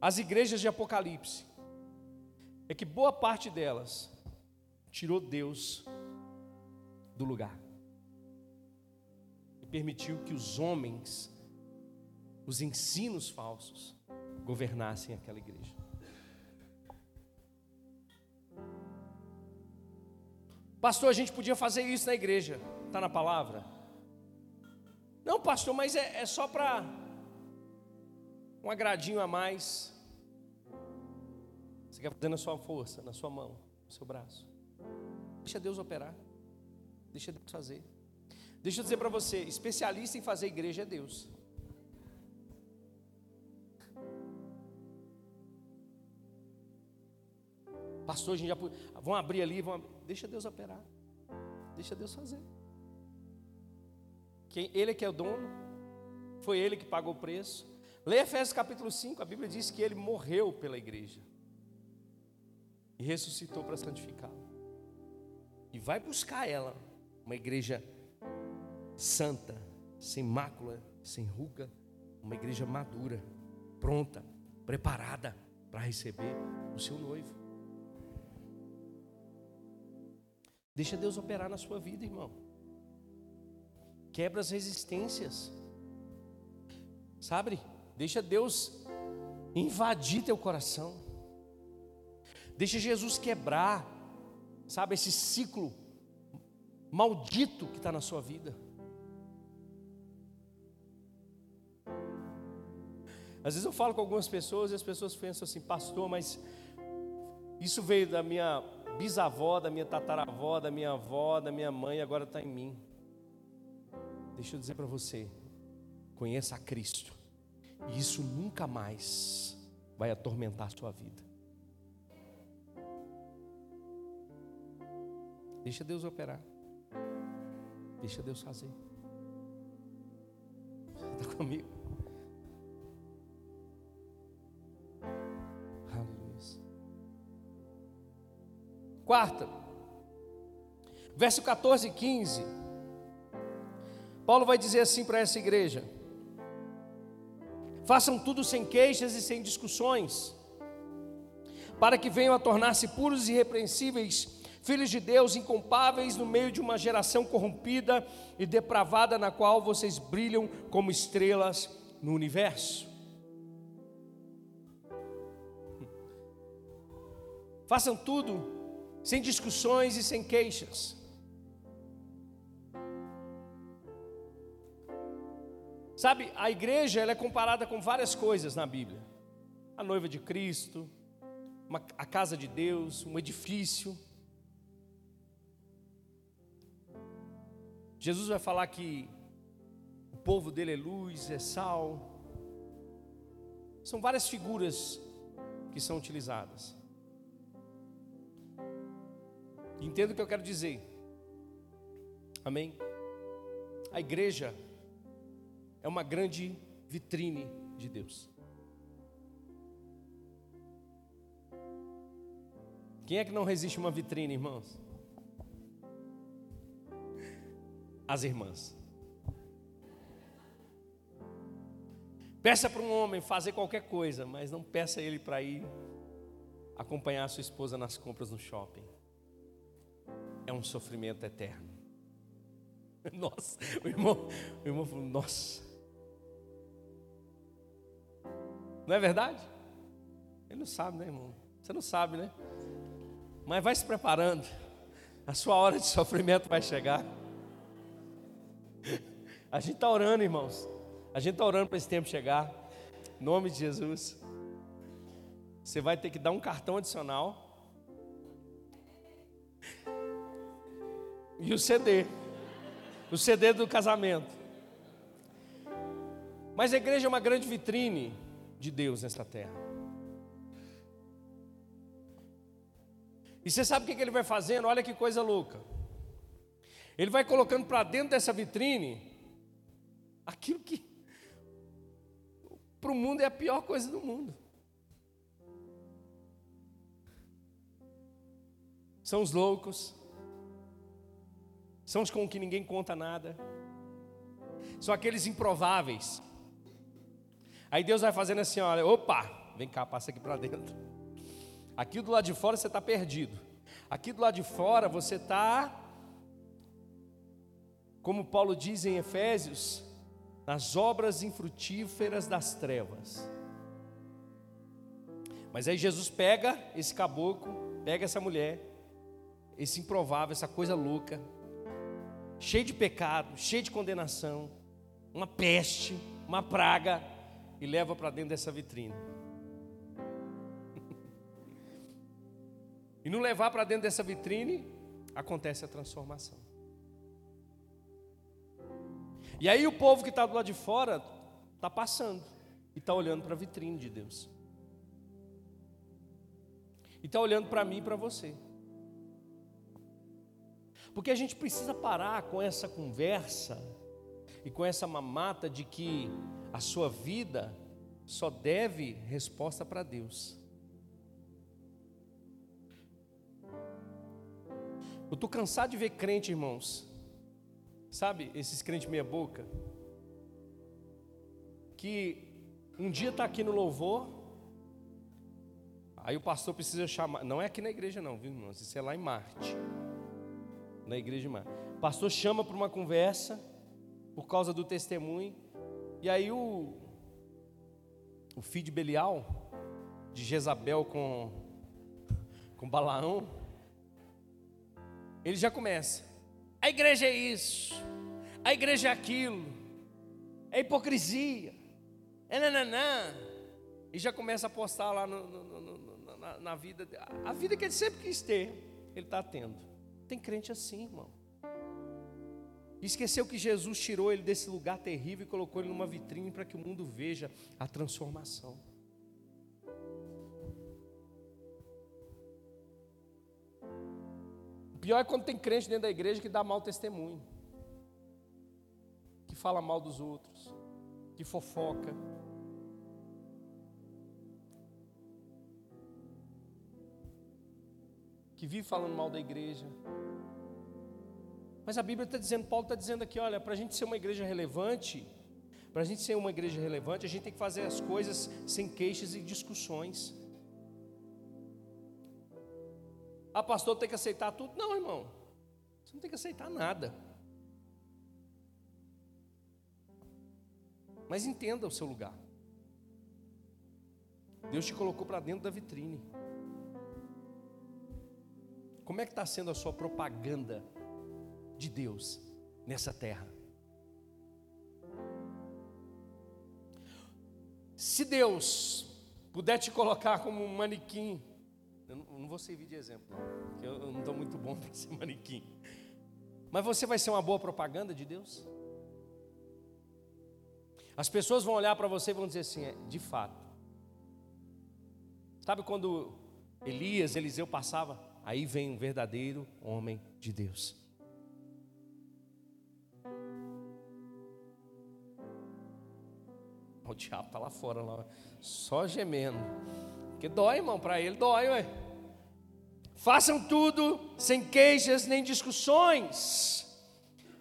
às igrejas de Apocalipse é que boa parte delas tirou Deus do lugar e permitiu que os homens, os ensinos falsos, governassem aquela igreja. Pastor, a gente podia fazer isso na igreja, está na palavra? Não, pastor, mas é, é só para um agradinho a mais. Você quer fazer na sua força, na sua mão, no seu braço. Deixa Deus operar. Deixa Deus fazer. Deixa eu dizer para você, especialista em fazer igreja é Deus. Pastor, a gente já vão abrir ali, vão deixa Deus operar. Deixa Deus fazer. Quem, ele é que é o dono, foi ele que pagou o preço. Leia Efésios capítulo 5, a Bíblia diz que ele morreu pela igreja e ressuscitou para santificá-la. E vai buscar ela, uma igreja santa, sem mácula, sem ruga, uma igreja madura, pronta, preparada para receber o seu noivo. Deixa Deus operar na sua vida, irmão. Quebra as resistências. Sabe? Deixa Deus invadir teu coração. Deixa Jesus quebrar, sabe, esse ciclo maldito que está na sua vida. Às vezes eu falo com algumas pessoas e as pessoas pensam assim, pastor, mas isso veio da minha bisavó, da minha tataravó, da minha avó, da minha mãe, agora está em mim. Deixa eu dizer para você, conheça a Cristo, e isso nunca mais vai atormentar a sua vida. Deixa Deus operar. Deixa Deus fazer. Está comigo? Aleluia. Quarta, verso 14 e 15. Paulo vai dizer assim para essa igreja: Façam tudo sem queixas e sem discussões, para que venham a tornar-se puros e irrepreensíveis filhos de Deus incompáveis no meio de uma geração corrompida e depravada na qual vocês brilham como estrelas no universo. Façam tudo sem discussões e sem queixas. Sabe, a igreja ela é comparada com várias coisas na Bíblia: a noiva de Cristo, uma, a casa de Deus, um edifício. Jesus vai falar que o povo dele é luz, é sal. São várias figuras que são utilizadas. Entendo o que eu quero dizer. Amém? A igreja é uma grande vitrine de Deus. Quem é que não resiste a uma vitrine, irmãos? As irmãs. Peça para um homem fazer qualquer coisa, mas não peça ele para ir acompanhar a sua esposa nas compras no shopping. É um sofrimento eterno. Nossa, o irmão, o irmão falou, nossa. Não é verdade? Ele não sabe, né, irmão? Você não sabe, né? Mas vai se preparando. A sua hora de sofrimento vai chegar. A gente está orando, irmãos. A gente está orando para esse tempo chegar. Em nome de Jesus. Você vai ter que dar um cartão adicional. E o CD. O CD do casamento. Mas a igreja é uma grande vitrine de Deus nessa terra. E você sabe o que ele vai fazendo? Olha que coisa louca. Ele vai colocando para dentro dessa vitrine aquilo que para o mundo é a pior coisa do mundo. São os loucos, são os com que ninguém conta nada, são aqueles improváveis. Aí Deus vai fazendo assim: olha, opa, vem cá, passa aqui para dentro. Aqui do lado de fora você está perdido, aqui do lado de fora você está, como Paulo diz em Efésios, nas obras infrutíferas das trevas. Mas aí Jesus pega esse caboclo, pega essa mulher, esse improvável, essa coisa louca, cheio de pecado, cheio de condenação, uma peste, uma praga, e leva para dentro dessa vitrine. e no levar para dentro dessa vitrine, acontece a transformação. E aí o povo que está do lado de fora está passando e está olhando para a vitrine de Deus. E está olhando para mim e para você. Porque a gente precisa parar com essa conversa e com essa mamata de que a sua vida só deve resposta para Deus. Eu estou cansado de ver crente, irmãos, Sabe, esses crentes meia boca? Que um dia está aqui no louvor, aí o pastor precisa chamar. Não é aqui na igreja, não, viu, irmãos? Isso é lá em Marte. Na igreja de Marte. O pastor chama para uma conversa, por causa do testemunho, e aí o, o filho de Belial, de Jezabel com, com Balaão, ele já começa. A igreja é isso, a igreja é aquilo, é hipocrisia, é nananã. E já começa a postar lá no, no, no, na, na, vida, a vida que ele sempre quis ter, ele está tendo. Tem crente assim, irmão. Esqueceu que Jesus tirou ele desse lugar terrível e colocou ele numa vitrine para que o mundo veja a transformação. Pior é quando tem crente dentro da igreja que dá mau testemunho, que fala mal dos outros, que fofoca. Que vive falando mal da igreja. Mas a Bíblia está dizendo, Paulo está dizendo aqui: olha, para a gente ser uma igreja relevante, para a gente ser uma igreja relevante, a gente tem que fazer as coisas sem queixas e discussões. Ah, pastor, tem que aceitar tudo? Não, irmão. Você não tem que aceitar nada. Mas entenda o seu lugar. Deus te colocou para dentro da vitrine. Como é que está sendo a sua propaganda de Deus nessa terra? Se Deus puder te colocar como um manequim eu não, vou servir de exemplo, porque eu, eu não estou muito bom para ser manequim. Mas você vai ser uma boa propaganda de Deus? As pessoas vão olhar para você e vão dizer assim: é, de fato. Sabe quando Elias, Eliseu passava? Aí vem um verdadeiro homem de Deus. O diabo está lá fora, lá, só gemendo. Porque dói, irmão, para ele dói, ué. Façam tudo sem queixas nem discussões,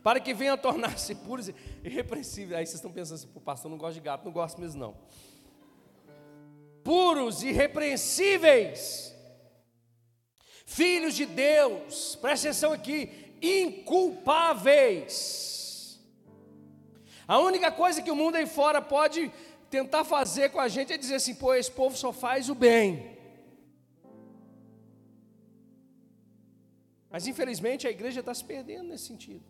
para que venham a tornar-se puros e irrepreensíveis. Aí vocês estão pensando assim, o pastor não gosta de gato, não gosto mesmo não. Puros e irrepreensíveis, filhos de Deus, presta atenção aqui, inculpáveis. A única coisa que o mundo aí fora pode tentar fazer com a gente é dizer assim: pô, esse povo só faz o bem. Mas infelizmente a igreja está se perdendo nesse sentido.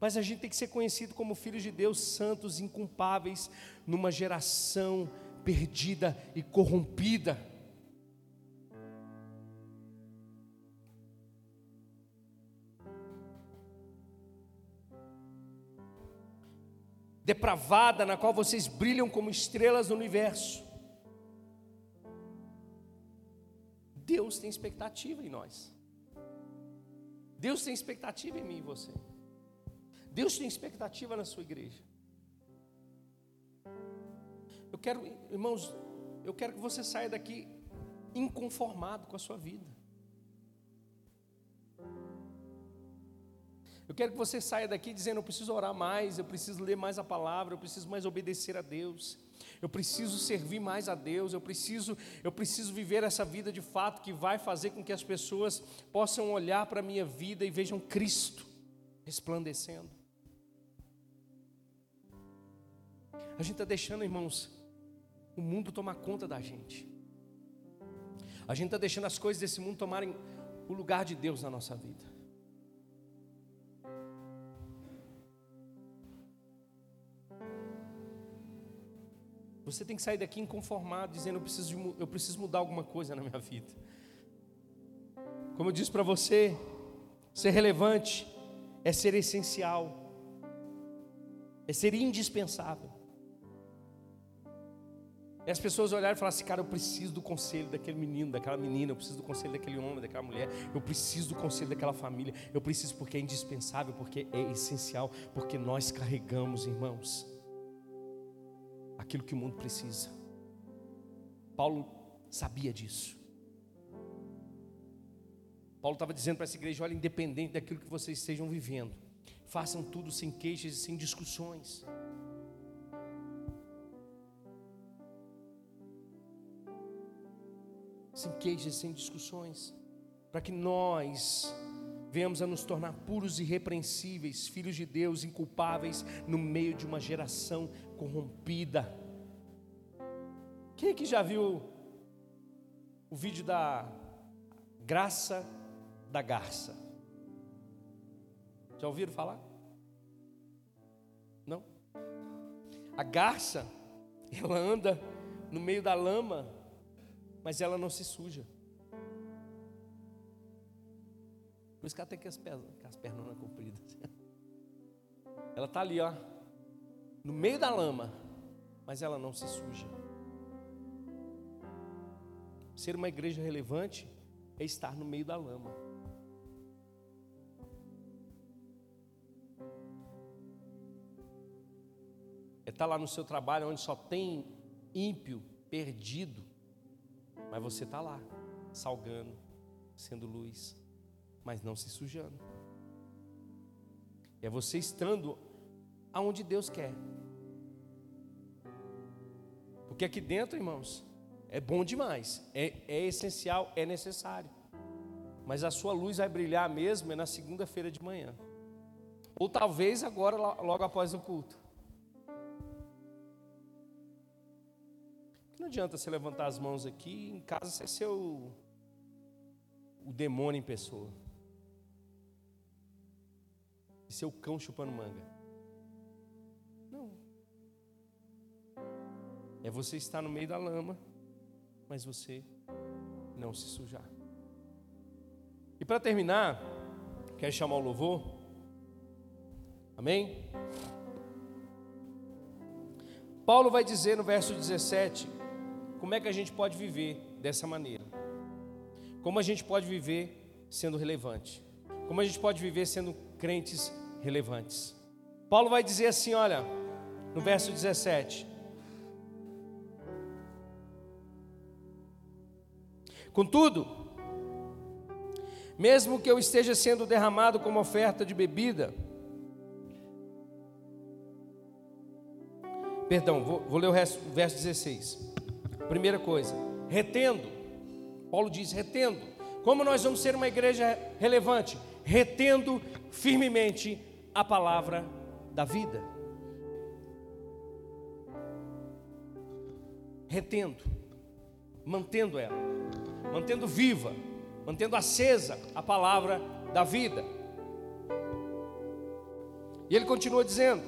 Mas a gente tem que ser conhecido como filhos de Deus, santos, inculpáveis, numa geração perdida e corrompida. Depravada, na qual vocês brilham como estrelas no universo. Deus tem expectativa em nós. Deus tem expectativa em mim e você. Deus tem expectativa na sua igreja. Eu quero, irmãos, eu quero que você saia daqui inconformado com a sua vida. Eu quero que você saia daqui dizendo: eu preciso orar mais, eu preciso ler mais a palavra, eu preciso mais obedecer a Deus, eu preciso servir mais a Deus, eu preciso, eu preciso viver essa vida de fato que vai fazer com que as pessoas possam olhar para a minha vida e vejam Cristo resplandecendo. A gente está deixando, irmãos, o mundo tomar conta da gente. A gente está deixando as coisas desse mundo tomarem o lugar de Deus na nossa vida. Você tem que sair daqui inconformado, dizendo: eu preciso, eu preciso mudar alguma coisa na minha vida. Como eu disse para você, ser relevante é ser essencial, é ser indispensável. E as pessoas olharem e falar assim, cara, eu preciso do conselho daquele menino, daquela menina, eu preciso do conselho daquele homem, daquela mulher, eu preciso do conselho daquela família, eu preciso porque é indispensável, porque é essencial, porque nós carregamos, irmãos, aquilo que o mundo precisa. Paulo sabia disso. Paulo estava dizendo para essa igreja: olha, independente daquilo que vocês estejam vivendo, façam tudo sem queixas e sem discussões. Sem queixas e sem discussões, para que nós venhamos a nos tornar puros e irrepreensíveis, filhos de Deus, inculpáveis, no meio de uma geração corrompida. Quem que já viu o vídeo da graça da garça? Já ouviram falar? Não? A garça, ela anda no meio da lama, mas ela não se suja. Por isso que ela tem que as pernas, as pernas compridas. Ela está ali, ó, no meio da lama, mas ela não se suja. Ser uma igreja relevante é estar no meio da lama. É estar lá no seu trabalho onde só tem ímpio, perdido, mas você está lá, salgando, sendo luz mas não se sujando. É você estando aonde Deus quer. Porque aqui dentro, irmãos, é bom demais, é, é essencial, é necessário. Mas a sua luz vai brilhar mesmo é na segunda-feira de manhã. Ou talvez agora, logo após o culto. Não adianta você levantar as mãos aqui, em casa você ser o, o demônio em pessoa ser o cão chupando manga. Não. É você estar no meio da lama, mas você não se sujar. E para terminar, quer chamar o louvor? Amém? Paulo vai dizer no verso 17 como é que a gente pode viver dessa maneira. Como a gente pode viver sendo relevante. Como a gente pode viver sendo crentes relevantes. Paulo vai dizer assim, olha, no verso 17. Contudo, mesmo que eu esteja sendo derramado como oferta de bebida, perdão, vou, vou ler o resto, verso 16. Primeira coisa, retendo, Paulo diz: retendo. Como nós vamos ser uma igreja relevante? Retendo firmemente a palavra da vida. Retendo, mantendo ela, mantendo viva, mantendo acesa a palavra da vida. E ele continua dizendo: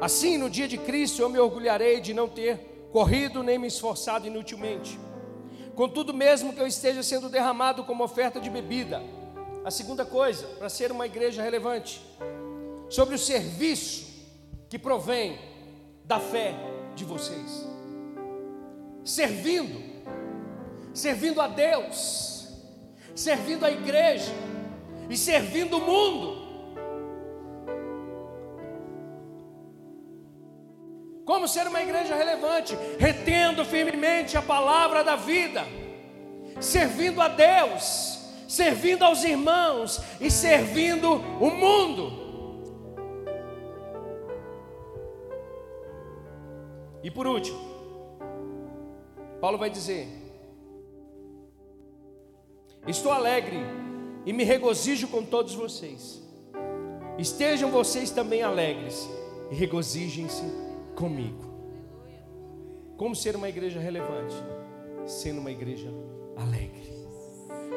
Assim, no dia de Cristo, eu me orgulharei de não ter corrido nem me esforçado inutilmente. Contudo, mesmo que eu esteja sendo derramado como oferta de bebida, a segunda coisa, para ser uma igreja relevante, sobre o serviço que provém da fé de vocês, servindo, servindo a Deus, servindo a igreja e servindo o mundo. Como ser uma igreja relevante? Retendo firmemente a palavra da vida, servindo a Deus, servindo aos irmãos e servindo o mundo. E por último, Paulo vai dizer: Estou alegre e me regozijo com todos vocês. Estejam vocês também alegres e regozijem-se comigo. Como ser uma igreja relevante? Sendo uma igreja alegre.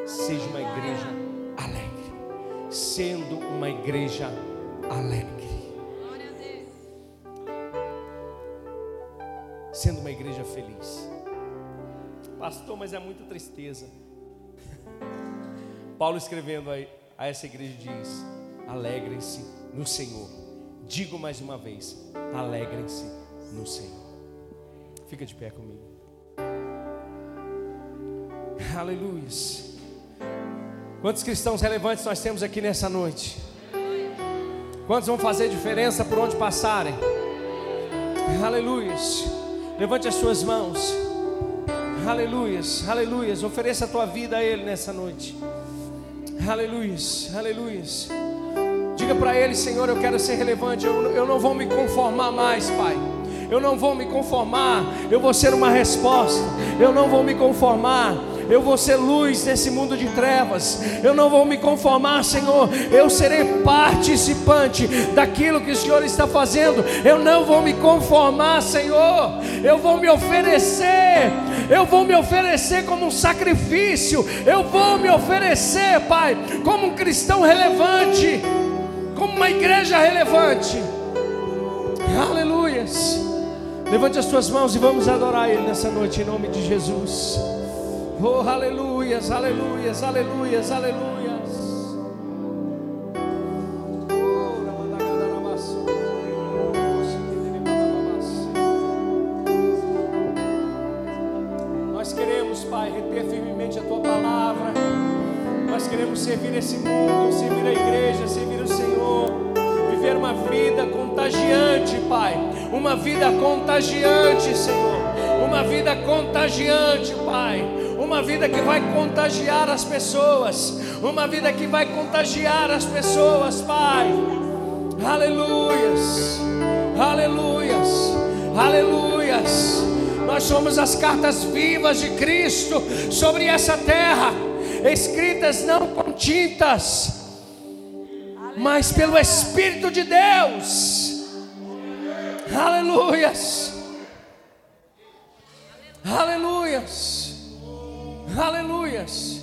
Seja uma igreja alegre. Sendo uma igreja alegre. Sendo uma igreja feliz. Pastor, mas é muita tristeza. Paulo escrevendo a essa igreja diz: alegrem-se no Senhor. Digo mais uma vez: alegrem-se no Senhor. Fica de pé comigo. Aleluia. Quantos cristãos relevantes nós temos aqui nessa noite? Quantos vão fazer diferença por onde passarem? Aleluia. Levante as suas mãos. Aleluia, aleluia. Ofereça a tua vida a Ele nessa noite. Aleluia, aleluia. Diga para Ele, Senhor, eu quero ser relevante. Eu, eu não vou me conformar mais, Pai. Eu não vou me conformar. Eu vou ser uma resposta. Eu não vou me conformar. Eu vou ser luz nesse mundo de trevas. Eu não vou me conformar, Senhor. Eu serei participante daquilo que o Senhor está fazendo. Eu não vou me conformar, Senhor. Eu vou me oferecer. Eu vou me oferecer como um sacrifício. Eu vou me oferecer, Pai, como um cristão relevante como uma igreja relevante. Aleluias. Levante as suas mãos e vamos adorar Ele nessa noite em nome de Jesus. Oh, aleluias, aleluias, aleluias, aleluias. Vida que vai contagiar as pessoas. Uma vida que vai contagiar as pessoas, Pai. Aleluias. Aleluias. Aleluias. Nós somos as cartas vivas de Cristo sobre essa terra, escritas não com tintas mas pelo Espírito de Deus. Aleluias. Aleluias. Aleluias.